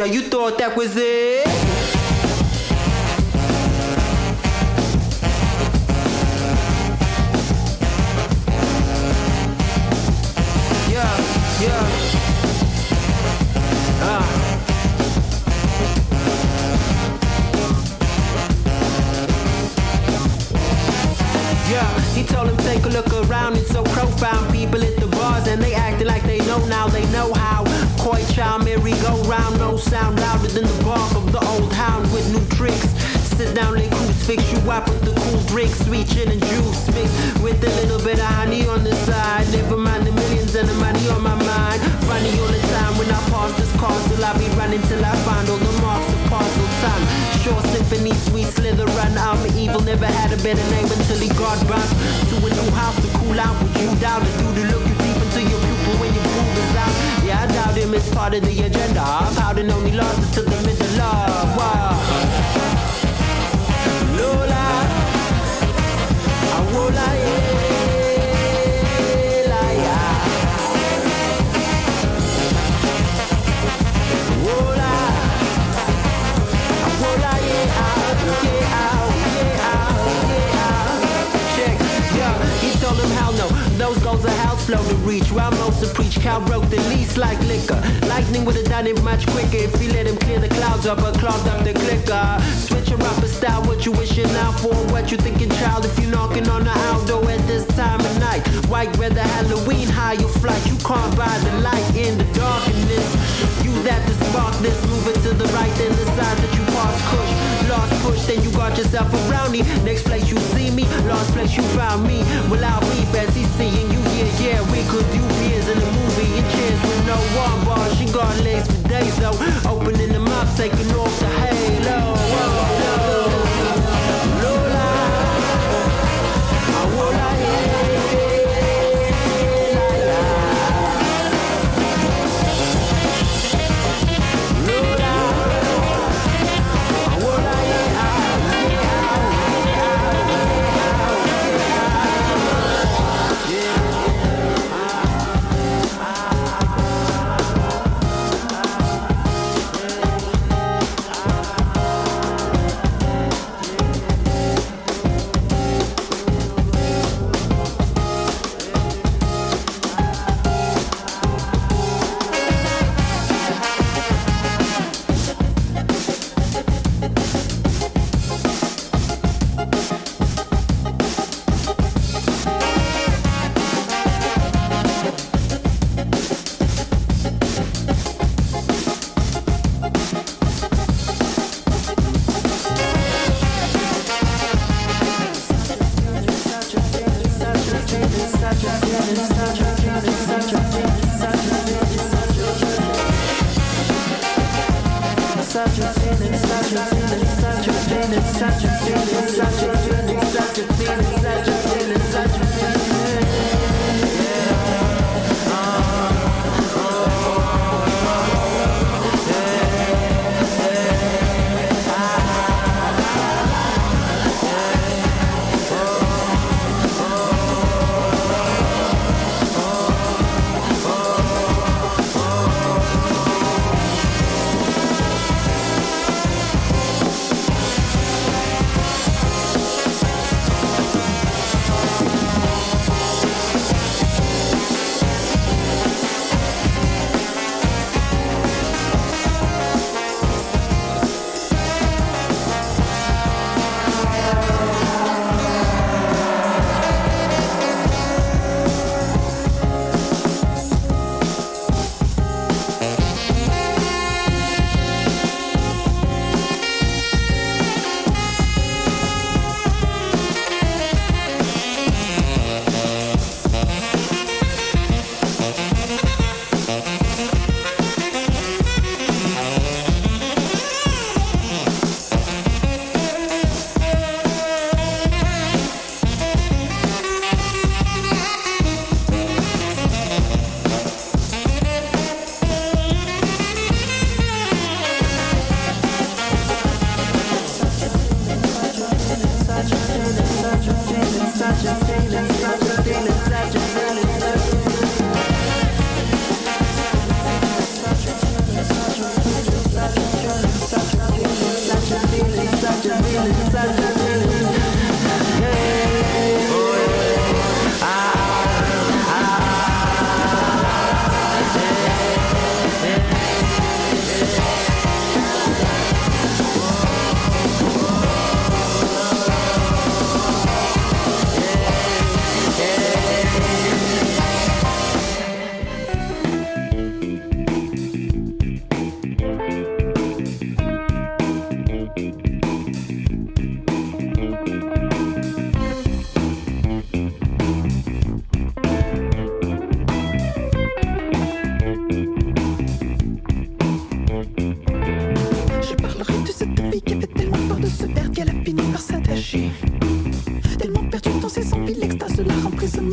Yeah, you thought that was it? Drink, sweet gin and juice mixed with a little bit of honey on the side. Never mind the millions and the money on my mind. Funny all the time when I pass this castle, I be running till I find all the marks of parcel time. Short symphony, sweet slither run. I'm evil, never had a better name until he got bounced to a new house to cool out. Would you doubt it? Do the look you deep into your pupil when your prove is out? Yeah, I doubt him. It's part of the agenda. I'm out pouting only lost to the middle of. Flow to reach. Most to preach, Cal broke the least like liquor. Lightning would have done it much quicker if he let him clear the clouds up or clogged up the clicker. Switch up a style, what you wishing out for? What you thinking, child, if you knocking on the outdoor at this time of night? White weather, Halloween, high your flight. You can't buy the light in the darkness. Use that to spark this. Move it to the right, then the that push. Lost push, then you got yourself a brownie. Next place you see me, lost place you found me. Well, I'll be fancy seeing you, yeah, yeah. We could do beers in the movie and cheers with no one bar. She got legs for days though. Opening them up, taking off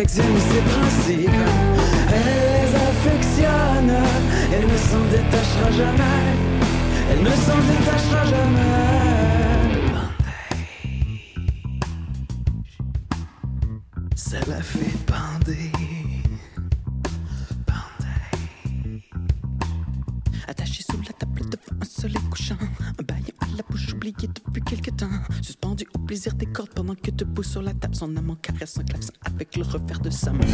affectionne ses principes. Elle les affectionne, elle ne s'en détachera jamais. Elle ne s'en détachera jamais. debout sur la table, son amant caresse un clavecin avec le revers de sa main.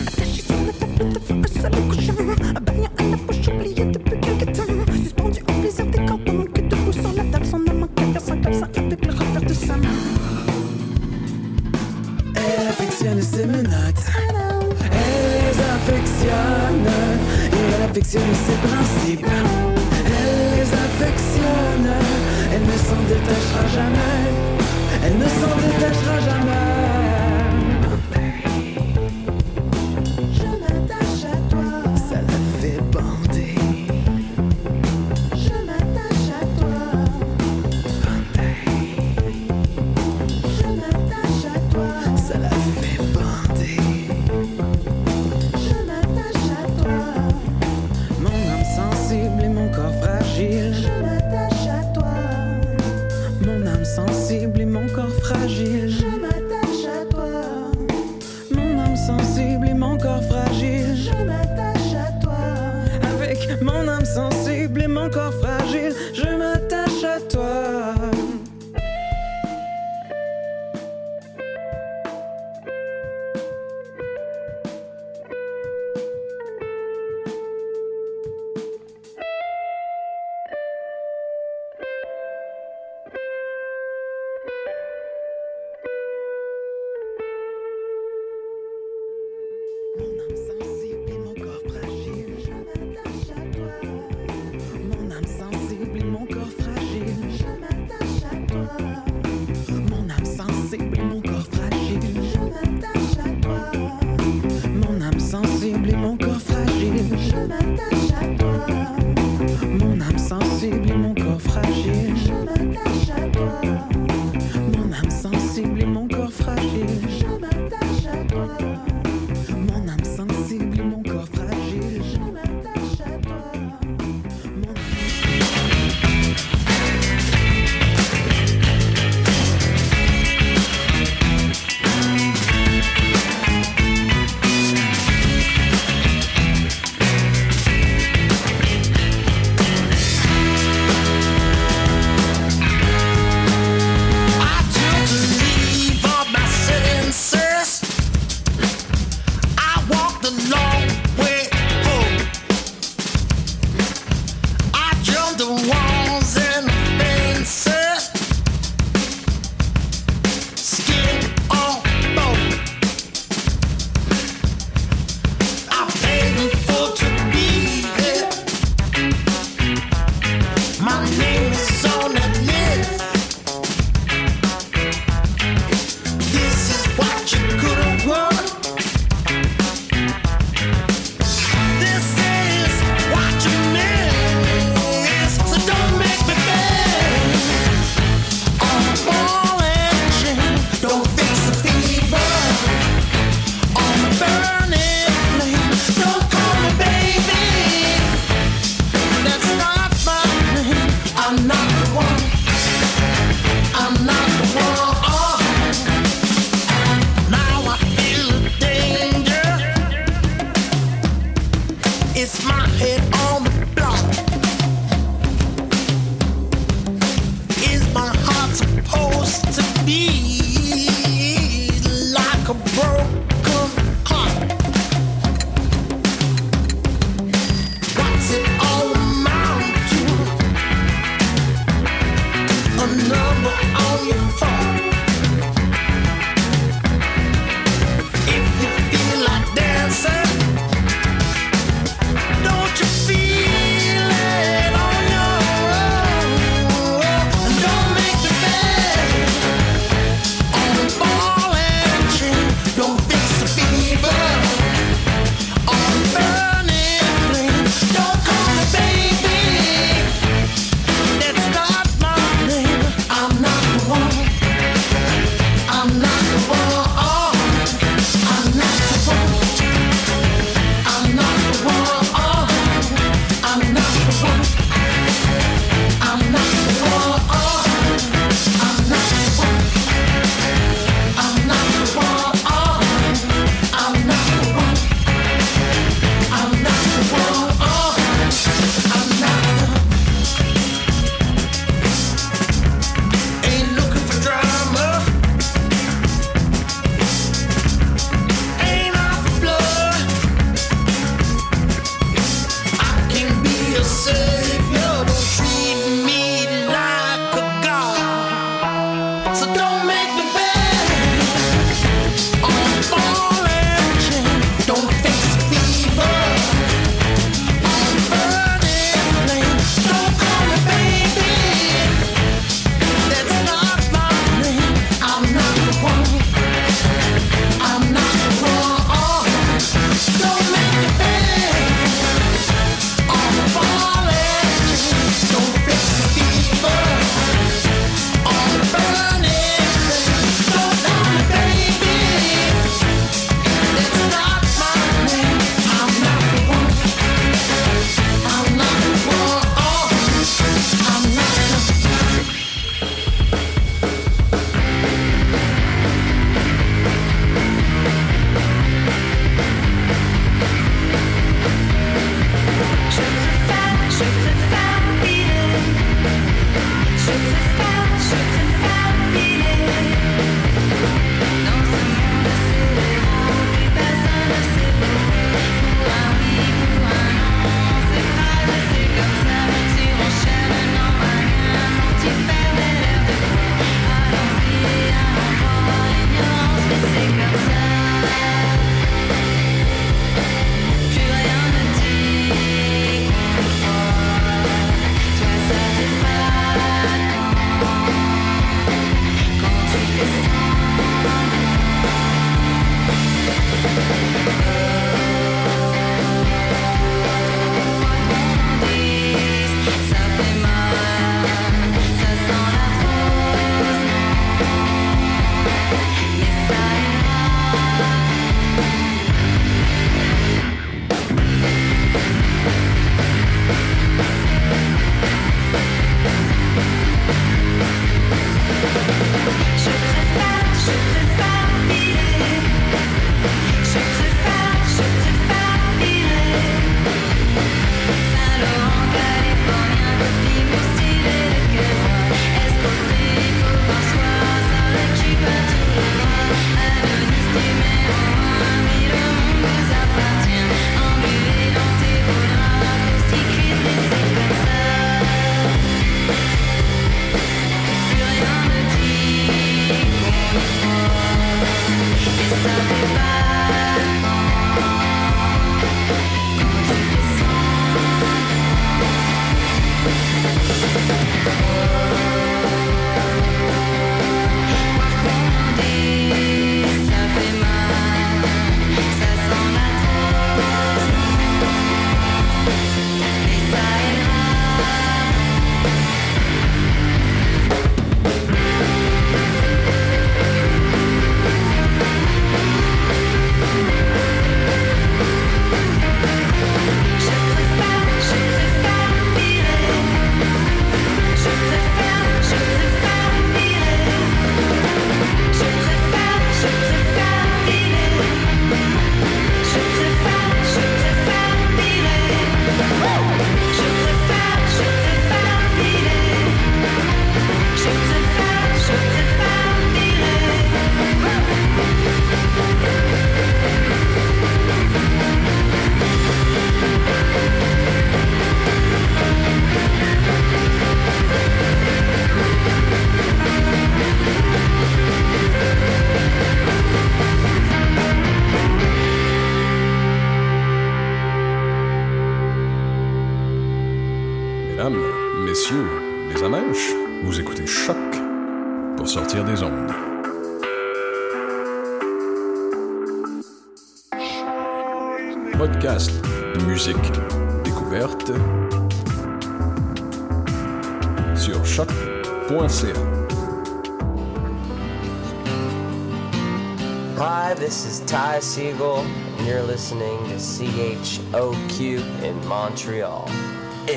Siegel, and you're listening to CHOQ in Montreal. Look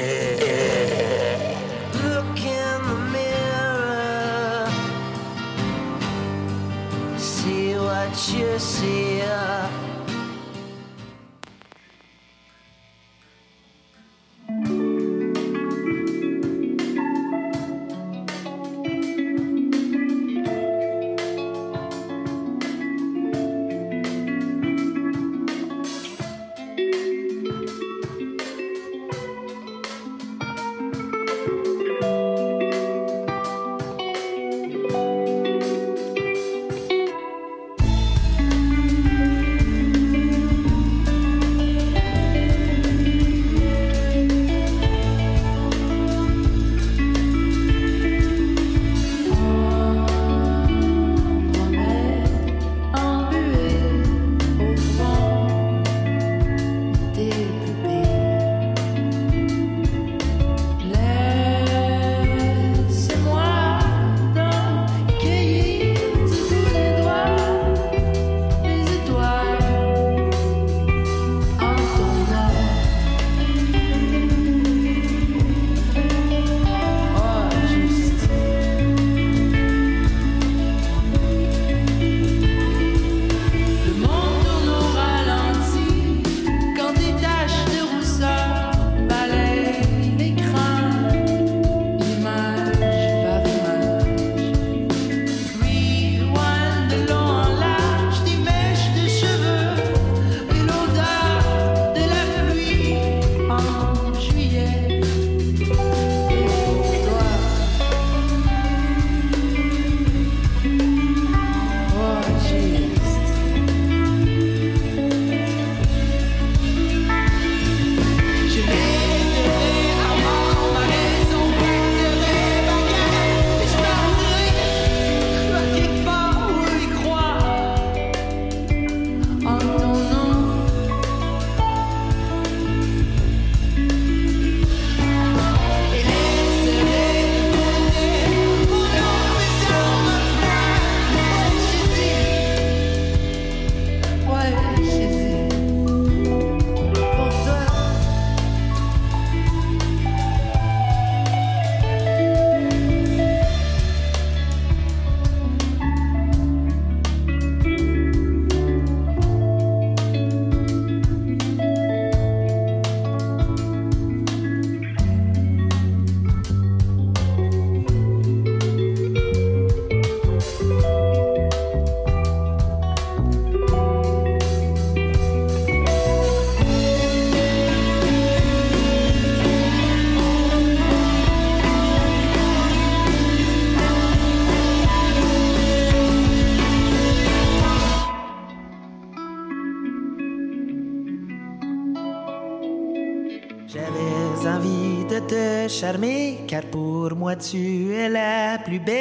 pour moi tu es la plus belle.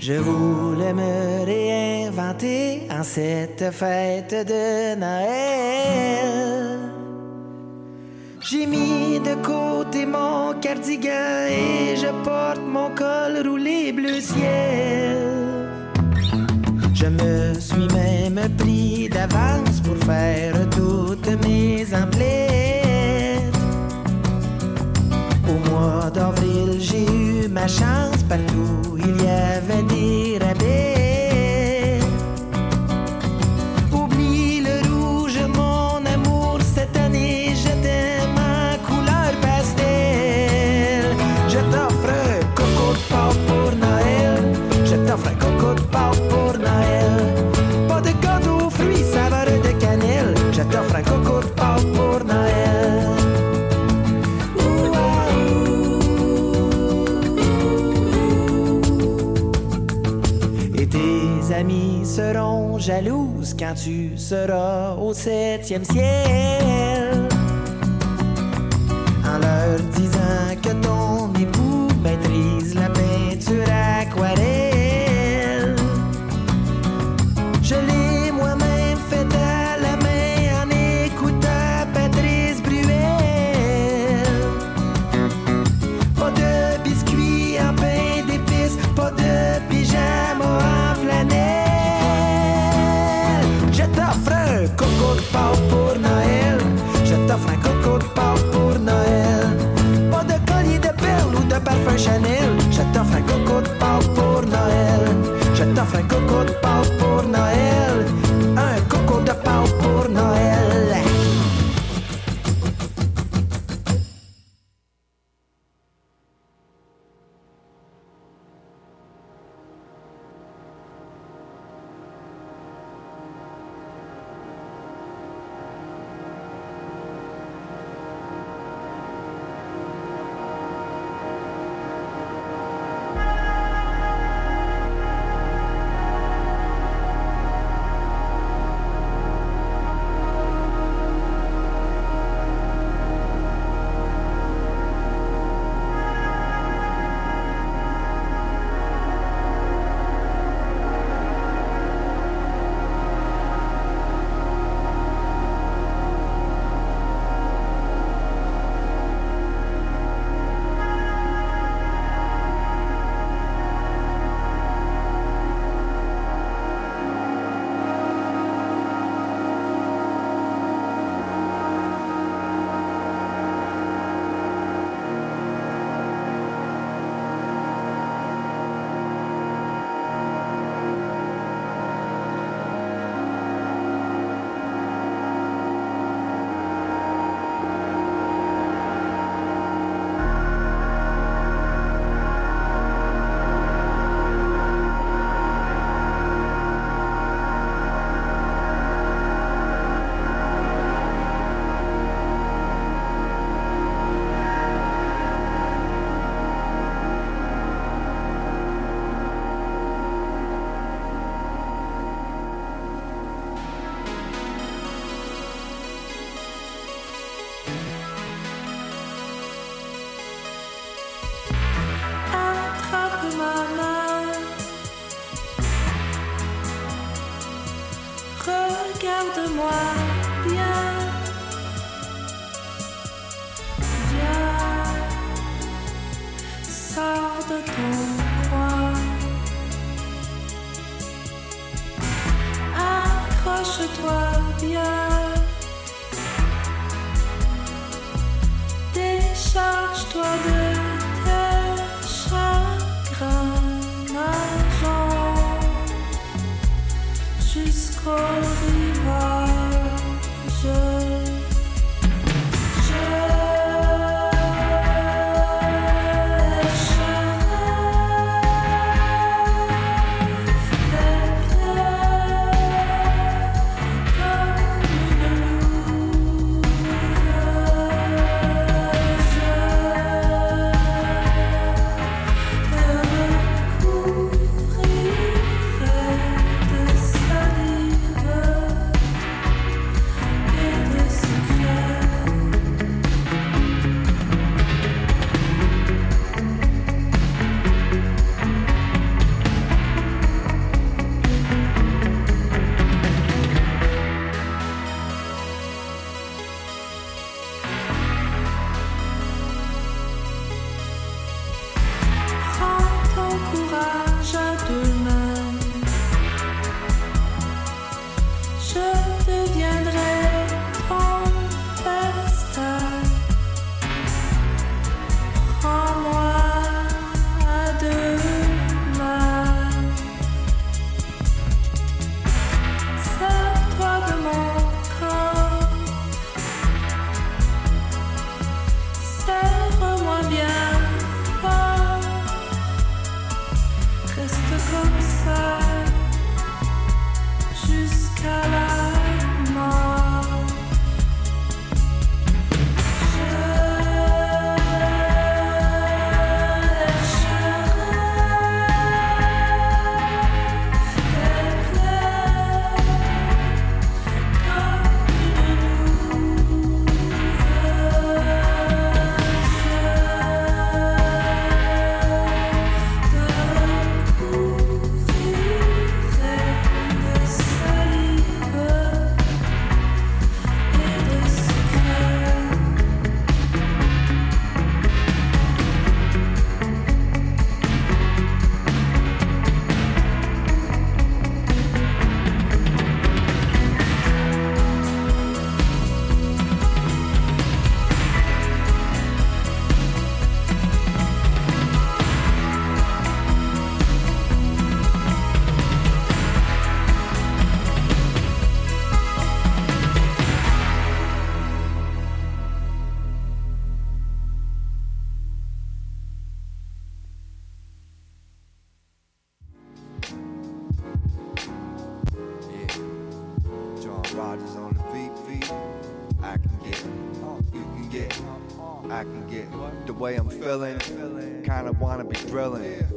Je voulais me réinventer en cette fête de Noël. J'ai mis de côté mon cardigan et je porte mon col roulé bleu ciel. Je me suis même pris d'avance pour faire toutes mes emplettes. Chance partout, il y avait des seront jalouses quand tu seras au septième ciel. En leur disant que ton époux maîtrise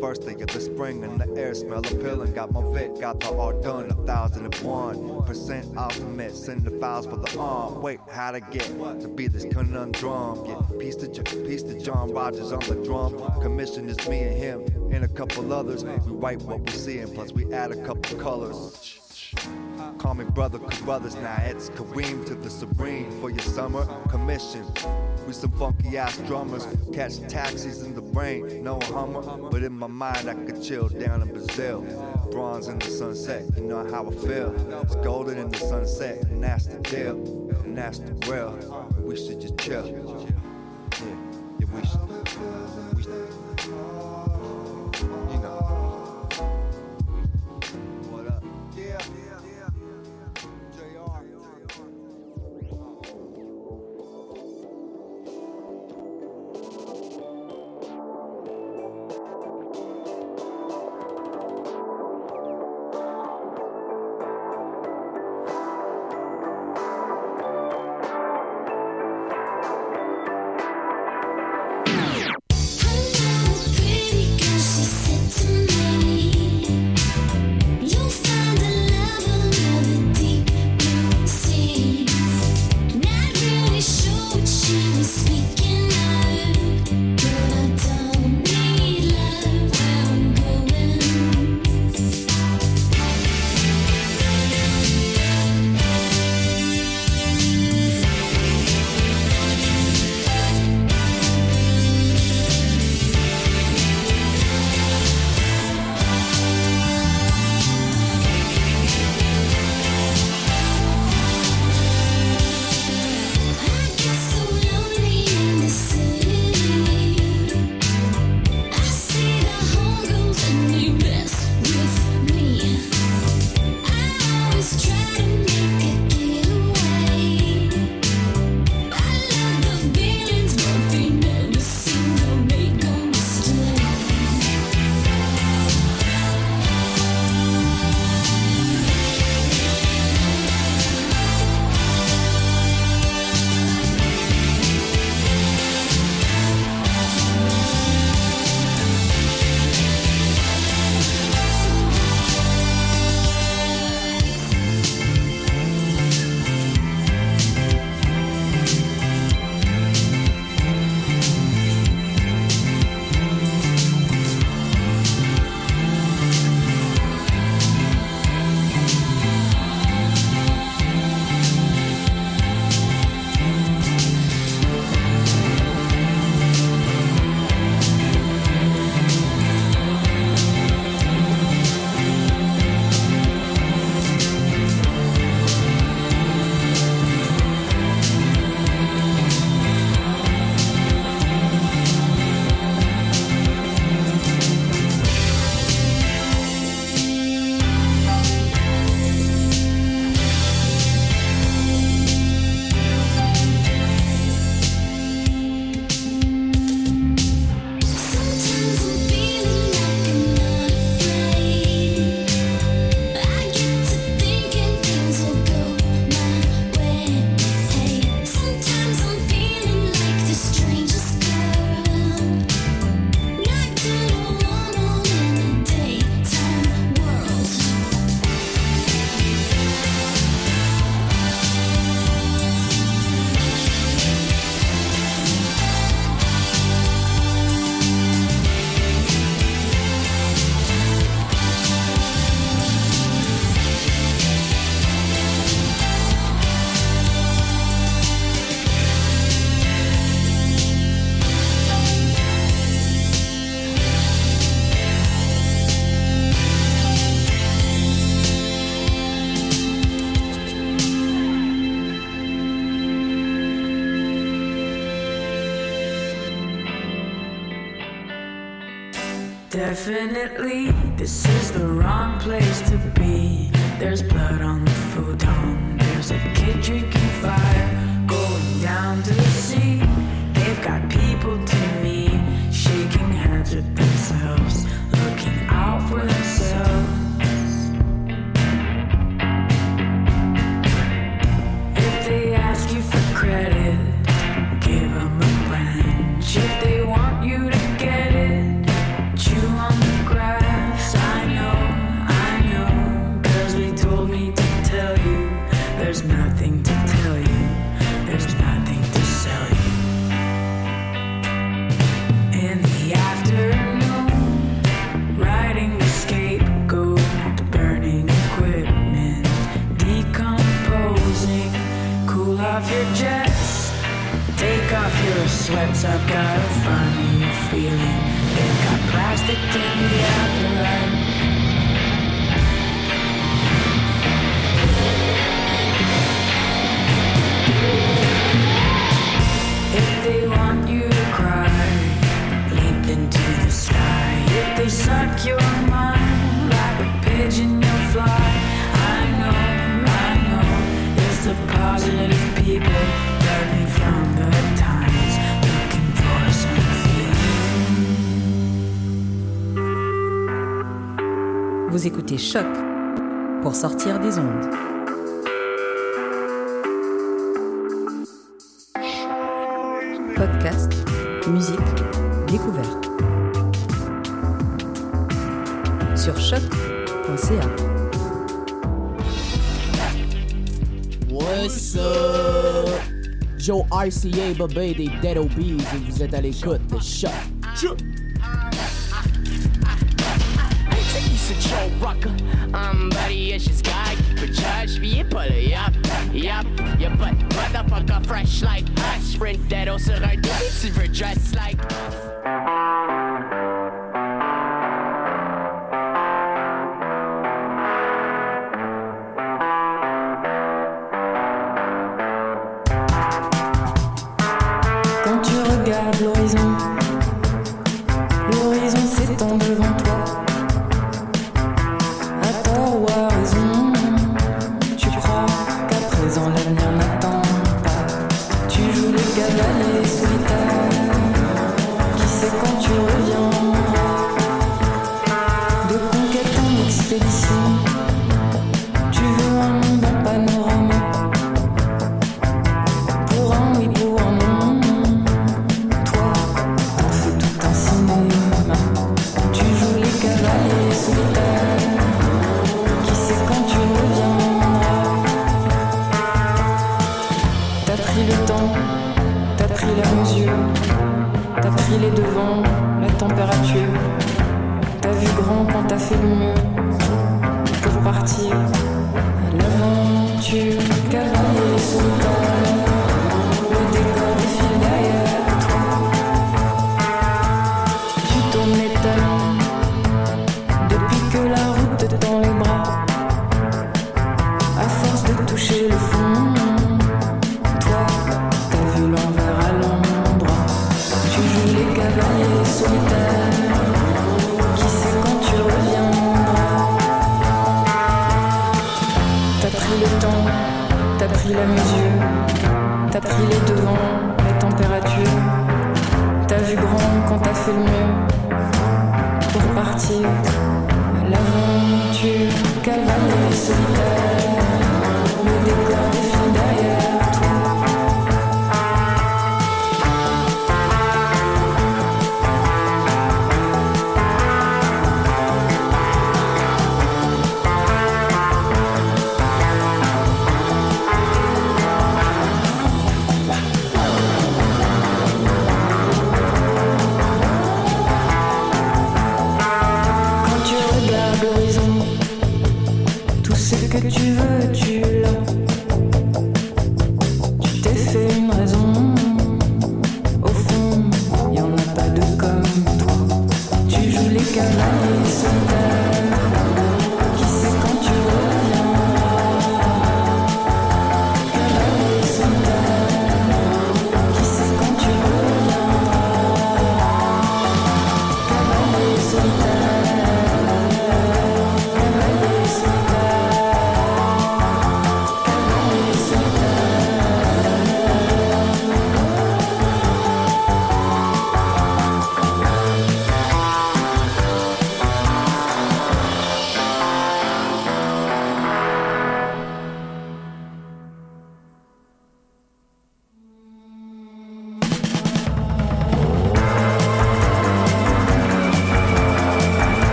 First day of the spring and the air smell appealing. Got my vet, got the all done, a thousand and one percent ultimate. Send the files for the arm. Wait, how to get to be this conundrum? Yeah, piece to piece to John Rogers on the drum. Commission is me and him and a couple others. We write what we see and plus we add a couple colors. Call me brother, cause brothers now it's Kareem to the serene for your summer commission. We some funky ass drummers, catch taxis in the rain, no Hummer, but in my mind I could chill down in Brazil. Bronze in the sunset, you know how I feel. It's golden in the sunset, and that's the deal, and that's the real. We should just chill. Yeah, yeah, we should. definitely. Podcast, musique, découverte. Sur choc.ca. What's up? Joe RCA, bébé des Dead Obies, et vous êtes à l'écoute de Choc. Charge people, yup, yup, Yeah, but motherfucker fresh like us Sprint that also right, silver dress like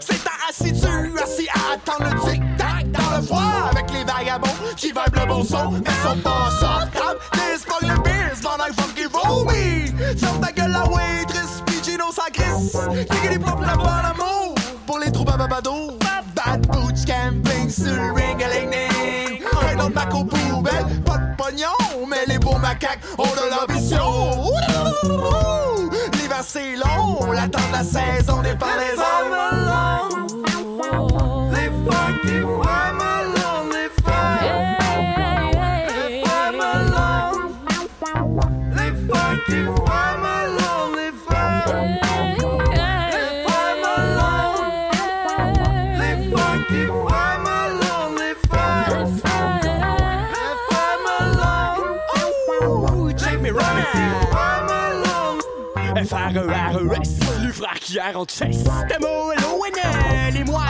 C'est à assis tu assis à attendre le tic-tac dans le froid avec les vagabonds qui vibent le bon son, mais sont pas sortables. This fuck the beers, mon like funky vomi. Ferme ta gueule la waitress, puis Gino s'agresse. Qui est propre là-bas l'amour? Pour les troupes à babado. Bad boots camping sur le ring, la saison des hommes. Le frère qui a en chest. Demo, hello, NL, et moi,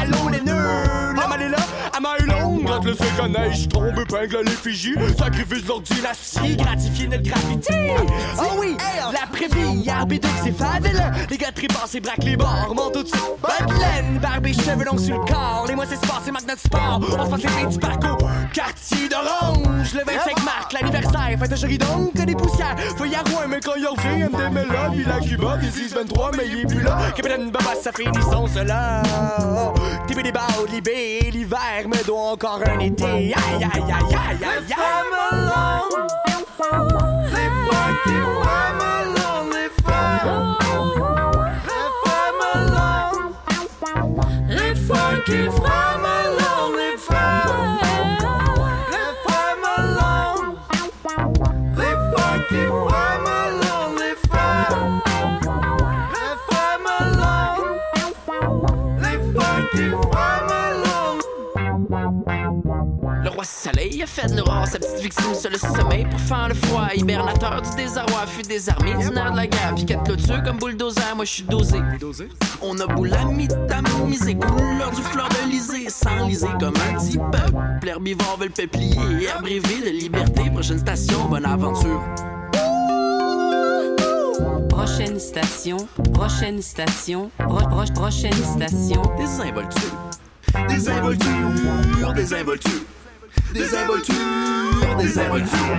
le sec à neige tombe, épingle l'effigie. Sacrifice dynastie, gratifier notre gravité. Oh oui, la prévie, arbitre c'est favela. Les gars tripassent et braquent les bords, montent au-dessus. Bonne laine, barbe et cheveux longs sur le corps. Les mois c'est sport, c'est notre sport. On se passe les du parcours. Quartier d'orange, le 25 mars, l'anniversaire. Fête de chérie donc, que des poussières. Feuille à roi, mais quand il revient, MDM là, puis la Cuba, des 6-23, mais il est plus là. Capitaine Baba, ça finit son cela. TB des libé, l'hiver me doit encore un Yeah, yeah, yeah, yeah, yeah, yeah. I'm alone. Live like if I'm alone. Fait de l'aurore sa petite victime sur le sommeil pour faire le froid. Hibernateur du désarroi, fut désarmé du nerf de la guerre. Puis quatre clôtures comme bulldozer, moi je suis dosé. On a beau la métamisé, couleur du fleur de lysée, sans liser comme un dit peuple. L'herbivore veut le peuplier, abreuvé de liberté. Prochaine station, bonne aventure. Prochaine station, prochaine station, pro- pro- prochaine station. Désinvolture. Désinvolture, désinvolture des évoltures, des évoltures.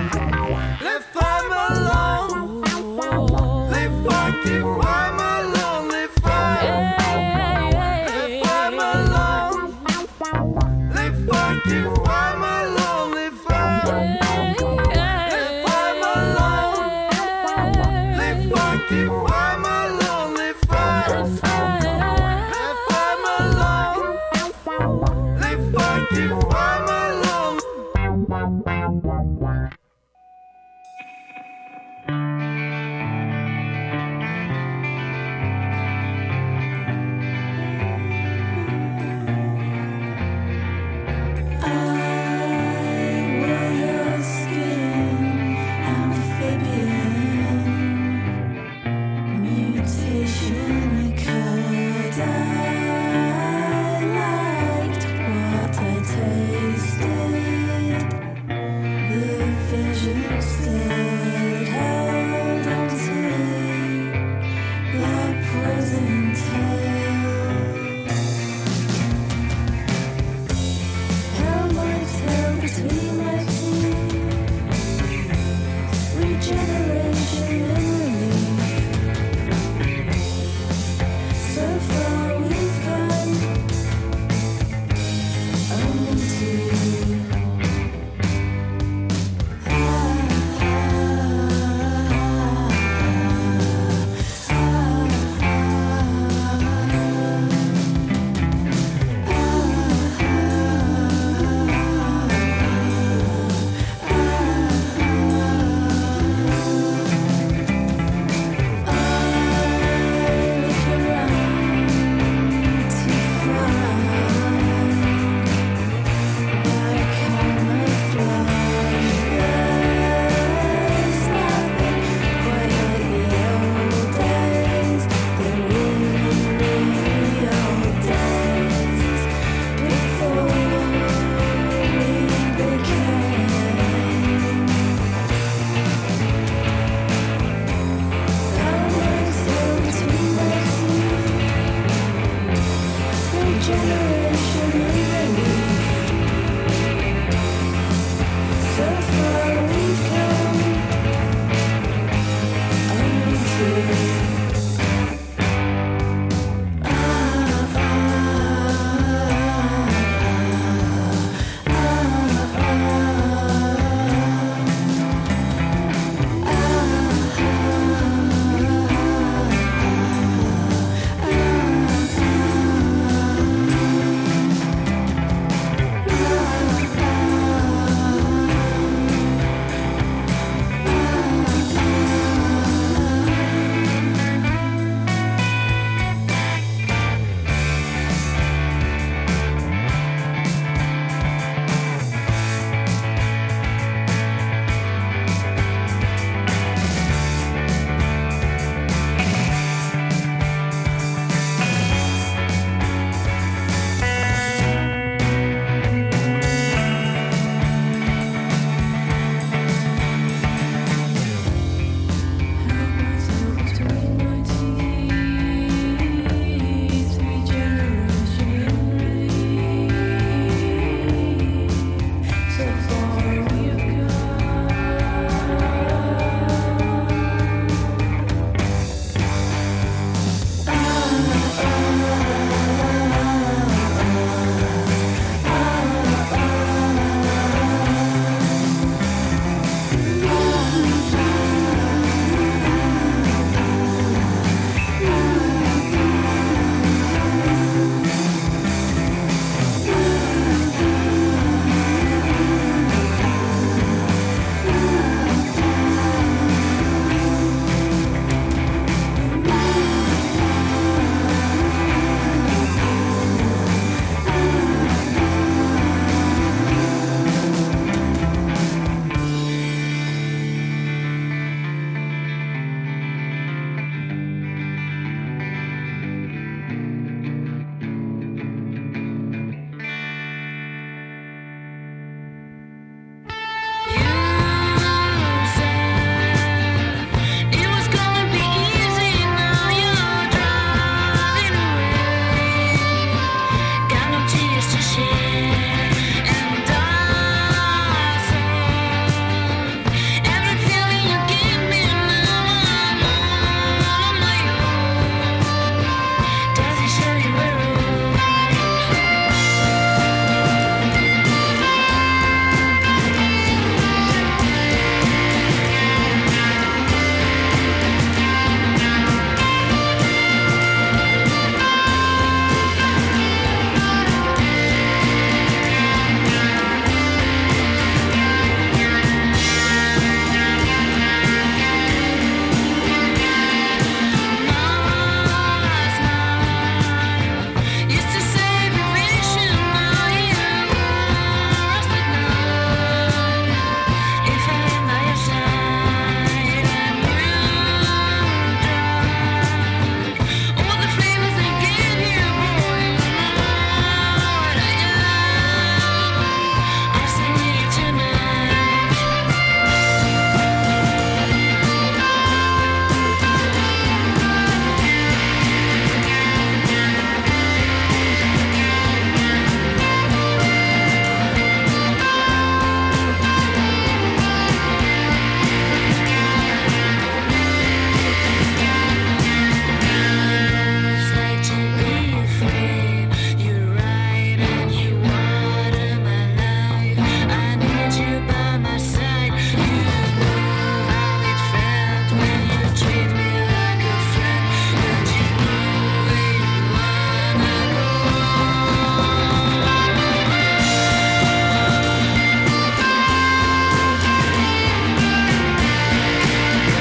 Les femmes longues, les funky femmes.